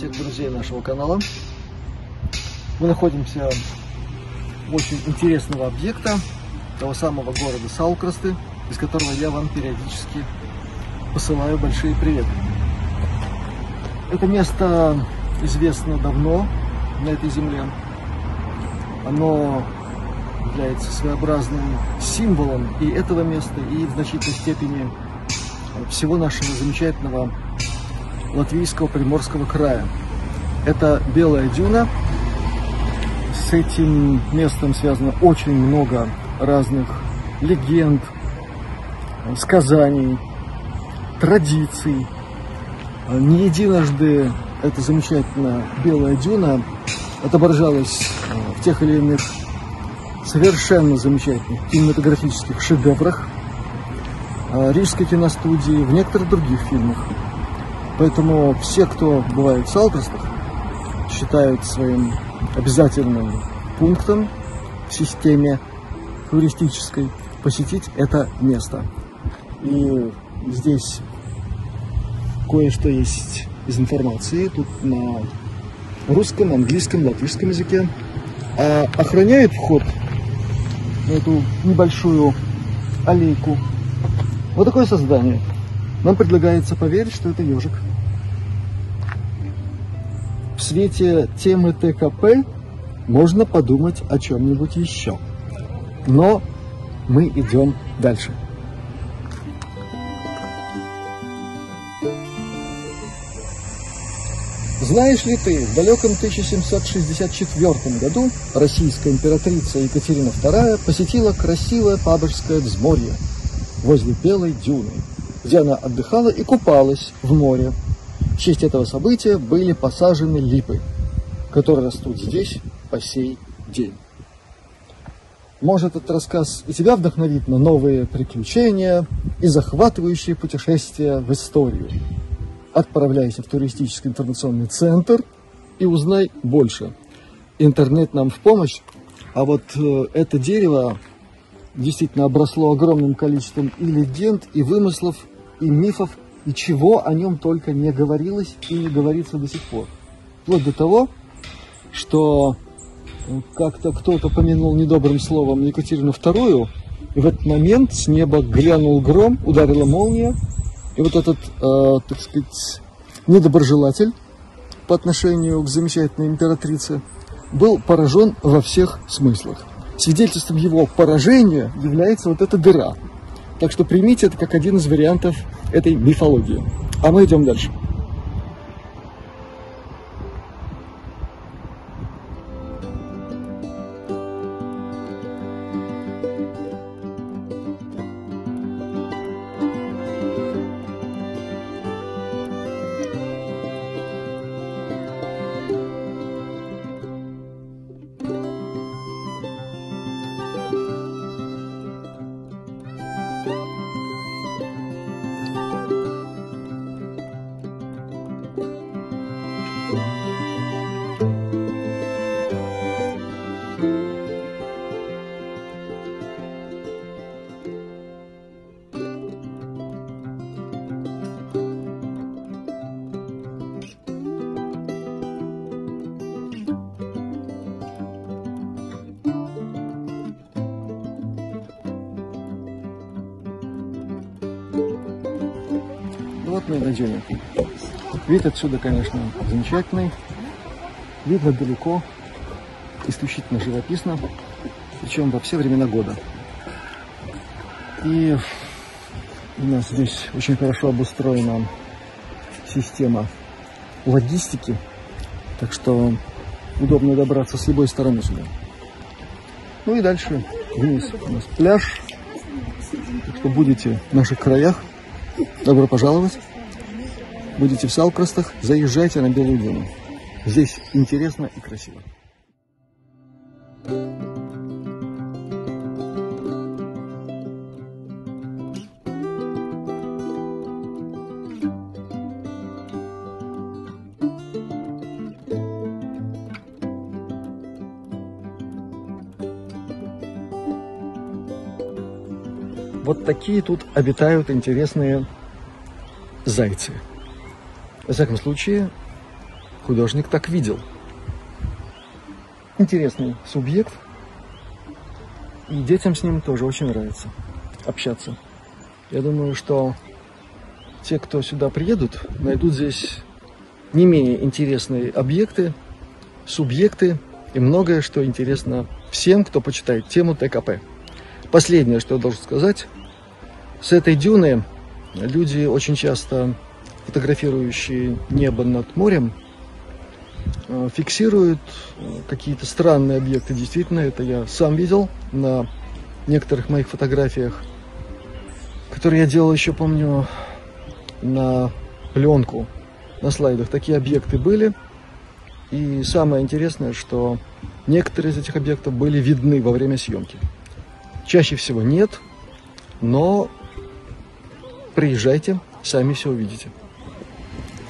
Всех друзей нашего канала. Мы находимся в очень интересного объекта, того самого города Саукрасты, из которого я вам периодически посылаю большие приветы. Это место известно давно на этой земле. Оно является своеобразным символом и этого места, и в значительной степени всего нашего замечательного латвийского Приморского края. Это Белая Дюна. С этим местом связано очень много разных легенд, сказаний, традиций. Не единожды эта замечательная Белая Дюна отображалась в тех или иных совершенно замечательных кинематографических шедеврах Рижской киностудии, в некоторых других фильмах. Поэтому все, кто бывает в Салтрастах, считают своим обязательным пунктом в системе туристической посетить это место. И здесь кое-что есть из информации. Тут на русском, английском, латышском языке. А охраняет вход эту небольшую аллейку вот такое создание. Нам предлагается поверить, что это ежик в свете темы ТКП можно подумать о чем-нибудь еще. Но мы идем дальше. Знаешь ли ты, в далеком 1764 году российская императрица Екатерина II посетила красивое Пабожское взморье возле Белой дюны, где она отдыхала и купалась в море в честь этого события были посажены липы, которые растут здесь по сей день. Может, этот рассказ и тебя вдохновит на новые приключения и захватывающие путешествия в историю. Отправляйся в туристический информационный центр и узнай больше. Интернет нам в помощь, а вот э, это дерево действительно обросло огромным количеством и легенд, и вымыслов, и мифов, и чего о нем только не говорилось и не говорится до сих пор. Вплоть до того, что э, как-то кто-то помянул недобрым словом Екатерину II, и в этот момент с неба глянул гром, ударила молния, и вот этот, э, так сказать, недоброжелатель по отношению к замечательной императрице был поражен во всех смыслах. Свидетельством его поражения является вот эта дыра. Так что примите это как один из вариантов этой мифологии. А мы идем дальше. На дюне. Вид отсюда, конечно, замечательный. Видно далеко, исключительно живописно, причем во все времена года. И у нас здесь очень хорошо обустроена система логистики, так что удобно добраться с любой стороны сюда. Ну и дальше вниз у нас пляж. Так что будете в наших краях, добро пожаловать. Будете в Салкрастах, заезжайте на Белую Дюну. Здесь интересно и красиво. Вот такие тут обитают интересные зайцы. Во всяком случае, художник так видел. Интересный субъект. И детям с ним тоже очень нравится общаться. Я думаю, что те, кто сюда приедут, найдут здесь не менее интересные объекты, субъекты и многое, что интересно всем, кто почитает тему ТКП. Последнее, что я должен сказать, с этой дюны люди очень часто фотографирующие небо над морем, э, фиксируют э, какие-то странные объекты. Действительно, это я сам видел на некоторых моих фотографиях, которые я делал еще, помню, на пленку, на слайдах. Такие объекты были. И самое интересное, что некоторые из этих объектов были видны во время съемки. Чаще всего нет, но приезжайте, сами все увидите.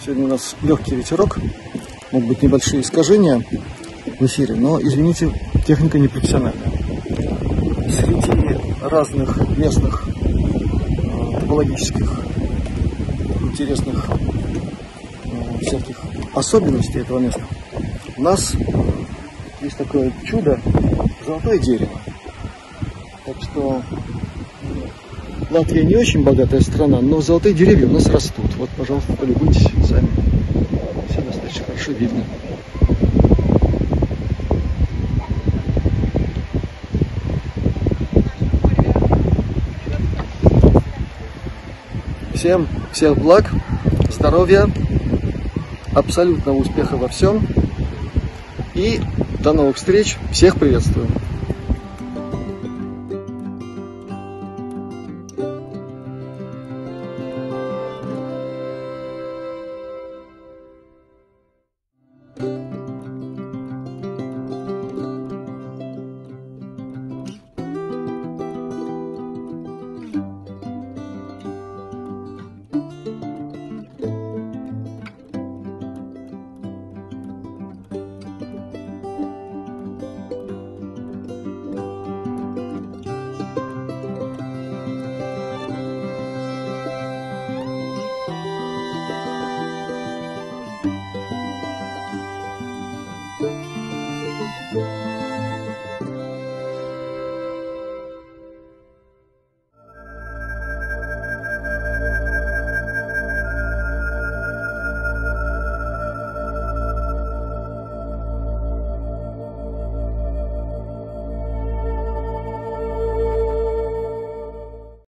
Сегодня у нас легкий ветерок, могут быть небольшие искажения в эфире, но, извините, техника непрофессиональная. Среди разных местных э, топологических интересных э, всяких особенностей этого места у нас есть такое чудо золотое дерево. Так что Латвия не очень богатая страна, но золотые деревья у нас растут. Вот, пожалуйста, полюбуйтесь сами. Все достаточно хорошо видно. Всем всех благ, здоровья, абсолютного успеха во всем. И до новых встреч. Всех приветствую.